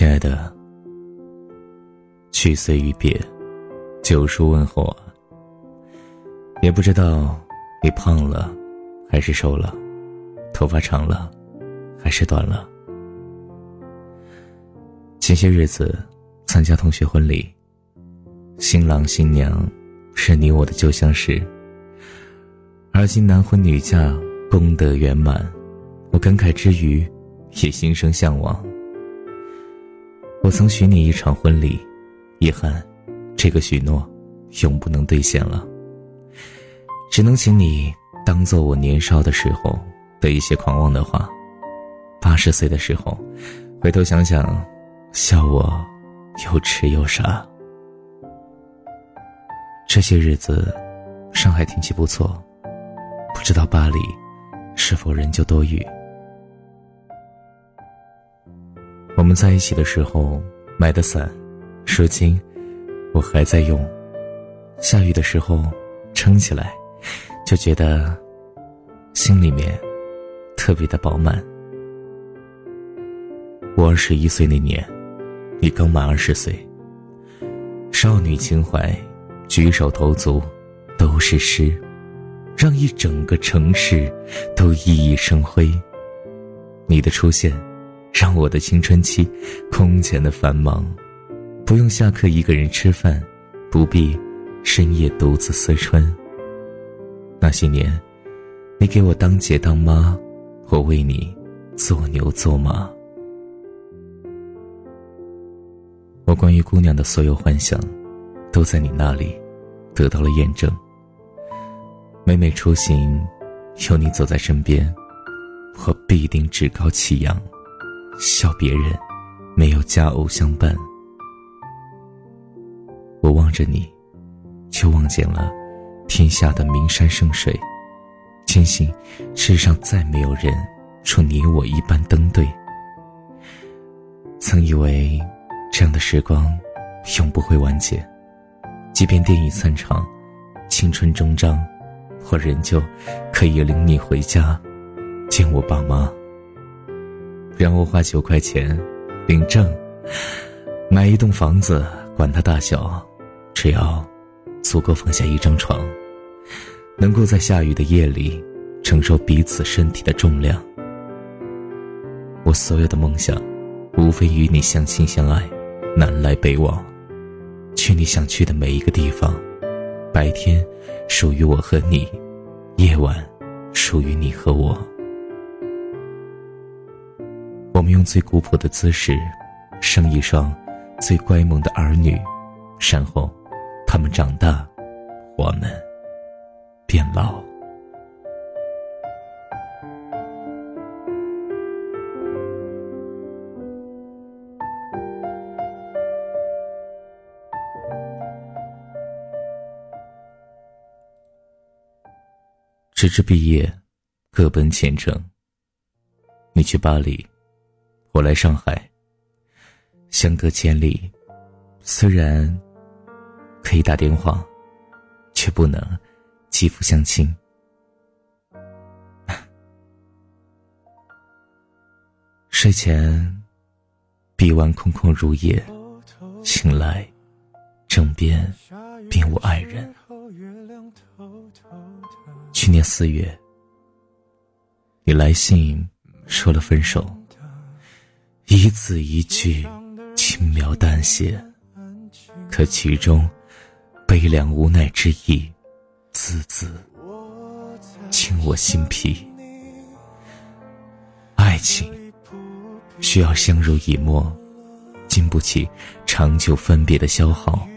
亲爱的，去岁与别，九叔问候啊。也不知道你胖了，还是瘦了，头发长了，还是短了。前些日子参加同学婚礼，新郎新娘是你我的旧相识，而今男婚女嫁，功德圆满，我感慨之余，也心生向往。我曾许你一场婚礼，遗憾，这个许诺永不能兑现了。只能请你当做我年少的时候的一些狂妄的话。八十岁的时候，回头想想，笑我又痴又傻。这些日子，上海天气不错，不知道巴黎是否仍旧多雨。我们在一起的时候买的伞，如今我还在用。下雨的时候撑起来，就觉得心里面特别的饱满。我二十一岁那年，你刚满二十岁。少女情怀，举手投足都是诗，让一整个城市都熠熠生辉。你的出现。让我的青春期空前的繁忙，不用下课一个人吃饭，不必深夜独自思春。那些年，你给我当姐当妈，我为你做牛做马。我关于姑娘的所有幻想，都在你那里得到了验证。每每出行，有你走在身边，我必定趾高气扬。笑别人没有佳偶相伴，我望着你，却望见了天下的名山胜水，坚信世上再没有人如你我一般登对。曾以为这样的时光永不会完结，即便电影散场，青春终章，我仍旧可以领你回家见我爸妈。然后花九块钱领证，买一栋房子，管它大小，只要足够放下一张床，能够在下雨的夜里承受彼此身体的重量。我所有的梦想，无非与你相亲相爱，南来北往，去你想去的每一个地方。白天属于我和你，夜晚属于你和我。我们用最古朴的姿势，生一双最乖萌的儿女，然后他们长大，我们变老。直至毕业，各奔前程。你去巴黎。我来上海，相隔千里，虽然可以打电话，却不能肌肤相亲。睡前，臂弯空空如也，醒来，枕边并无爱人。去年四月，你来信说了分手。一字一句，轻描淡写，可其中悲凉无奈之意，字字沁我心脾。爱情需要相濡以沫，经不起长久分别的消耗。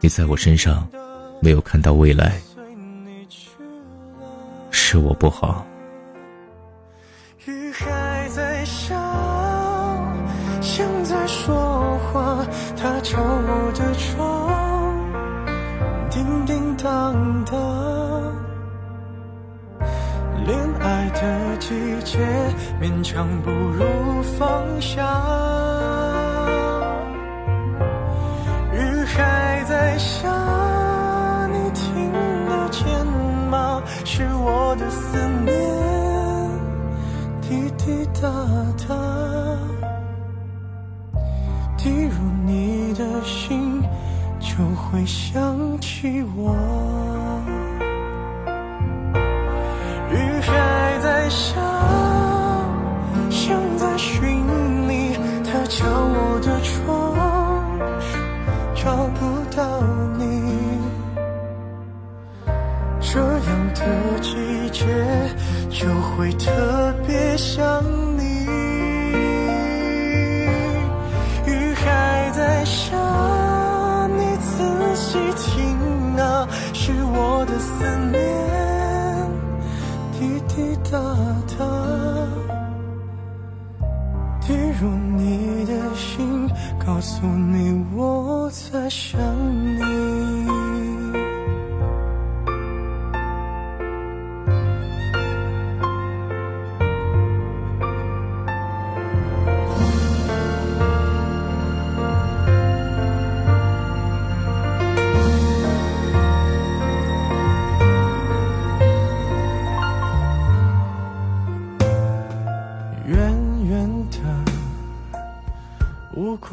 你在我身上没有看到未来，是我不好。敲我的窗，叮叮当当。恋爱的季节，勉强不如放下。雨还在下，你听得见吗？是我的思念，滴滴答答。心就会想起我。雨还在下，像在寻你。他敲我的窗，找不到你。这样的季节就会特别想你。是我的思念滴滴答答，滴入你的心，告诉你我在想你。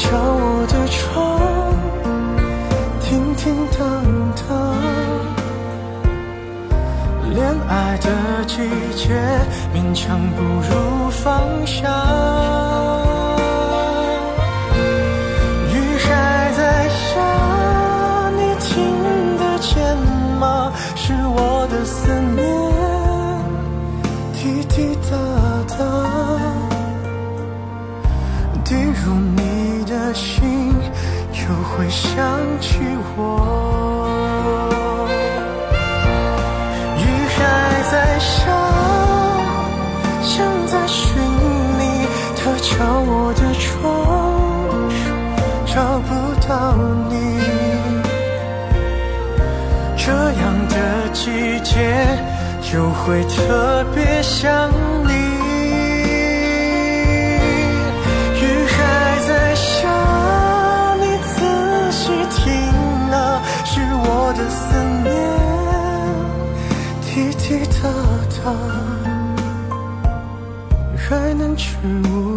敲我的窗，叮叮当当。恋爱的季节，勉强不如放下。心，就会想起我。雨还在下，像在寻你。它敲我的窗，找不到你。这样的季节就会特别想你。去无。